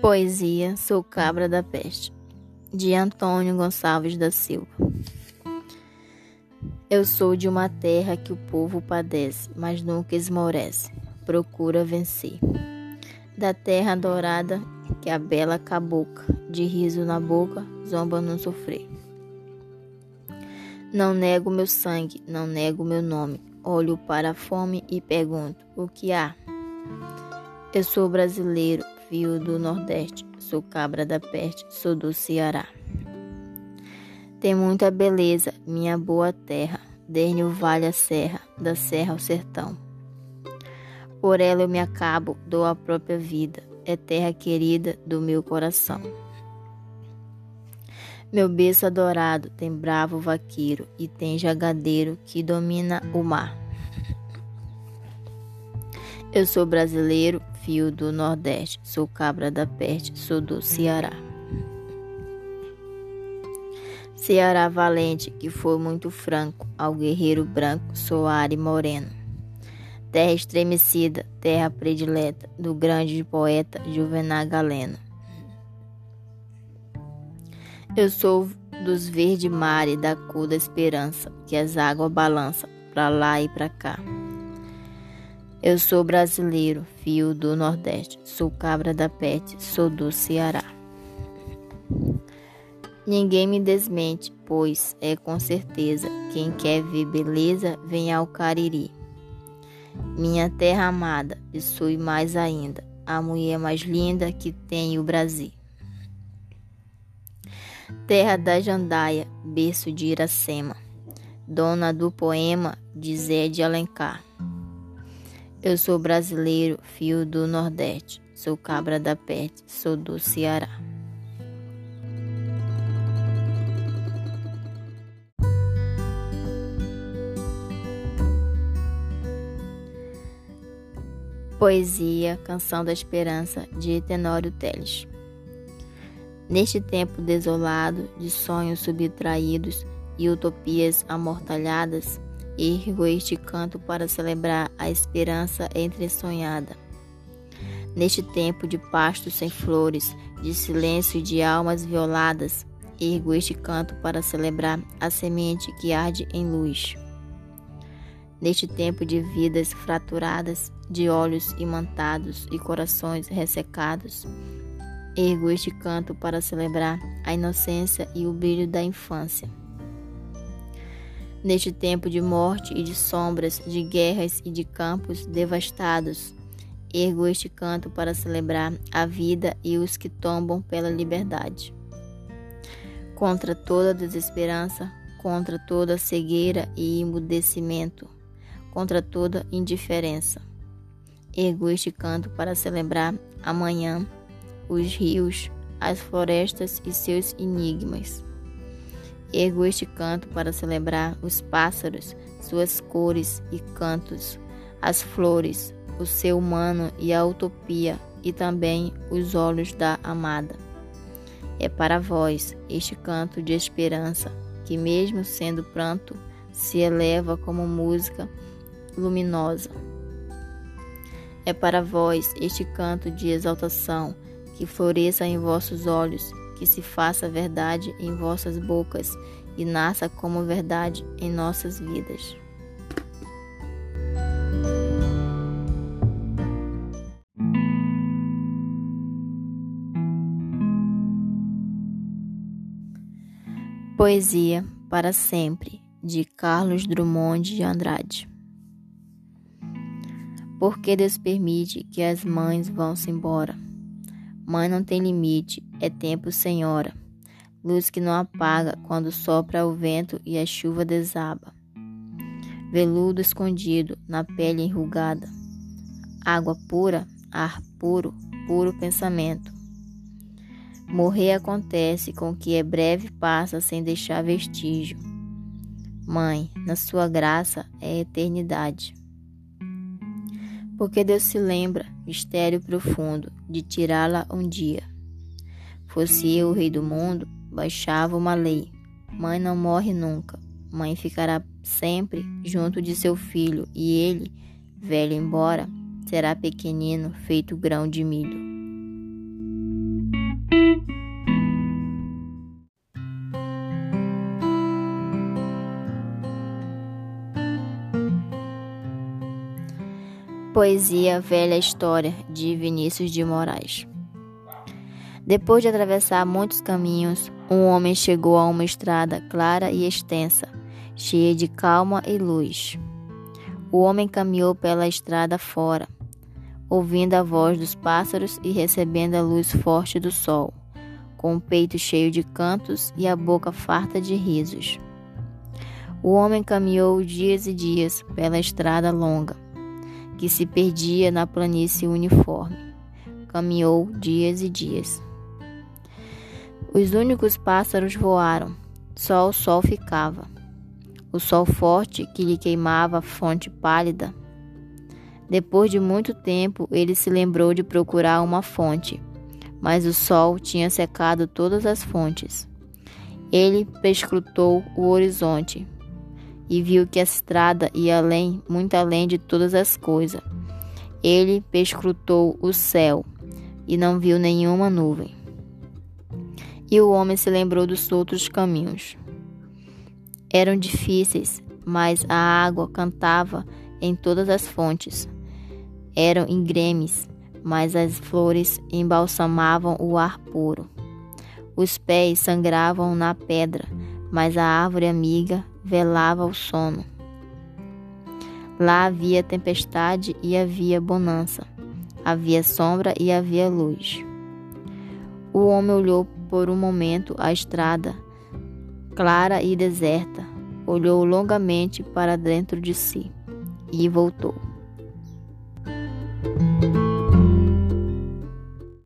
Poesia Sou Cabra da Peste, de Antônio Gonçalves da Silva. Eu sou de uma terra que o povo padece, mas nunca esmorece, procura vencer. Da terra dourada que a bela cabocla, de riso na boca, zomba não sofrer. Não nego meu sangue, não nego meu nome, olho para a fome e pergunto: o que há? Eu sou brasileiro, Fio do Nordeste, sou cabra da peste, sou do Ceará. Tem muita beleza, minha boa terra, desde o vale à serra, da serra ao sertão. Por ela eu me acabo, dou a própria vida, é terra querida do meu coração. Meu berço adorado tem bravo vaqueiro e tem jagadeiro que domina o mar. Eu sou brasileiro, fio do Nordeste, sou cabra da peste, sou do Ceará. Ceará valente, que foi muito franco, ao guerreiro branco, soar e moreno. Terra estremecida, terra predileta, do grande poeta Juvenal Galeno. Eu sou dos verde mares da cor da esperança, que as águas balançam pra lá e pra cá. Eu sou brasileiro, fio do Nordeste, sou cabra da peste, sou do Ceará. Ninguém me desmente, pois é com certeza quem quer ver beleza vem ao Cariri. Minha terra amada, e sou mais ainda, a mulher mais linda que tem o Brasil. Terra da Jandaia, berço de Iracema, dona do poema de Zé de Alencar. Eu sou brasileiro, fio do Nordeste. Sou cabra da peste, sou do Ceará. Poesia Canção da Esperança, de Tenório Teles. Neste tempo desolado, de sonhos subtraídos e utopias amortalhadas, ergo este canto para celebrar a esperança entresonhada. Neste tempo de pastos sem flores, de silêncio e de almas violadas, ergo este canto para celebrar a semente que arde em luz. Neste tempo de vidas fraturadas, de olhos imantados e corações ressecados, ergo este canto para celebrar a inocência e o brilho da infância. Neste tempo de morte e de sombras, de guerras e de campos devastados, ergo este canto para celebrar a vida e os que tombam pela liberdade. Contra toda desesperança, contra toda cegueira e emudecimento, contra toda indiferença. Ergo este canto para celebrar amanhã os rios, as florestas e seus enigmas. Ergo este canto para celebrar os pássaros, suas cores e cantos, as flores, o ser humano e a utopia, e também os olhos da amada. É para vós este canto de esperança, que, mesmo sendo pranto, se eleva como música luminosa. É para vós este canto de exaltação, que floresça em vossos olhos que se faça verdade em vossas bocas e nasça como verdade em nossas vidas. Poesia para sempre de Carlos Drummond de Andrade. Por que Deus permite que as mães vão-se embora? Mãe não tem limite, é tempo sem hora. Luz que não apaga quando sopra o vento e a chuva desaba. Veludo escondido na pele enrugada. Água pura, ar puro, puro pensamento. Morrer acontece com que é breve passa sem deixar vestígio. Mãe, na sua graça é eternidade. Porque Deus se lembra, mistério profundo, de tirá-la um dia. Fosse eu o rei do mundo, baixava uma lei. Mãe não morre nunca. Mãe ficará sempre junto de seu filho, e ele, velho embora, será pequenino, feito grão de milho. Poesia Velha História de Vinícius de Moraes. Depois de atravessar muitos caminhos, um homem chegou a uma estrada clara e extensa, cheia de calma e luz. O homem caminhou pela estrada fora, ouvindo a voz dos pássaros e recebendo a luz forte do sol, com o peito cheio de cantos e a boca farta de risos. O homem caminhou dias e dias pela estrada longa que se perdia na planície uniforme. Caminhou dias e dias. Os únicos pássaros voaram, só o sol ficava. O sol forte que lhe queimava a fonte pálida. Depois de muito tempo, ele se lembrou de procurar uma fonte, mas o sol tinha secado todas as fontes. Ele prescrutou o horizonte, e viu que a estrada ia além, muito além de todas as coisas. Ele perscrutou o céu e não viu nenhuma nuvem. E o homem se lembrou dos outros caminhos. Eram difíceis, mas a água cantava em todas as fontes. Eram ingremes, mas as flores embalsamavam o ar puro. Os pés sangravam na pedra, mas a árvore amiga velava o sono. Lá havia tempestade e havia bonança, havia sombra e havia luz. O homem olhou por um momento a estrada, clara e deserta, olhou longamente para dentro de si e voltou.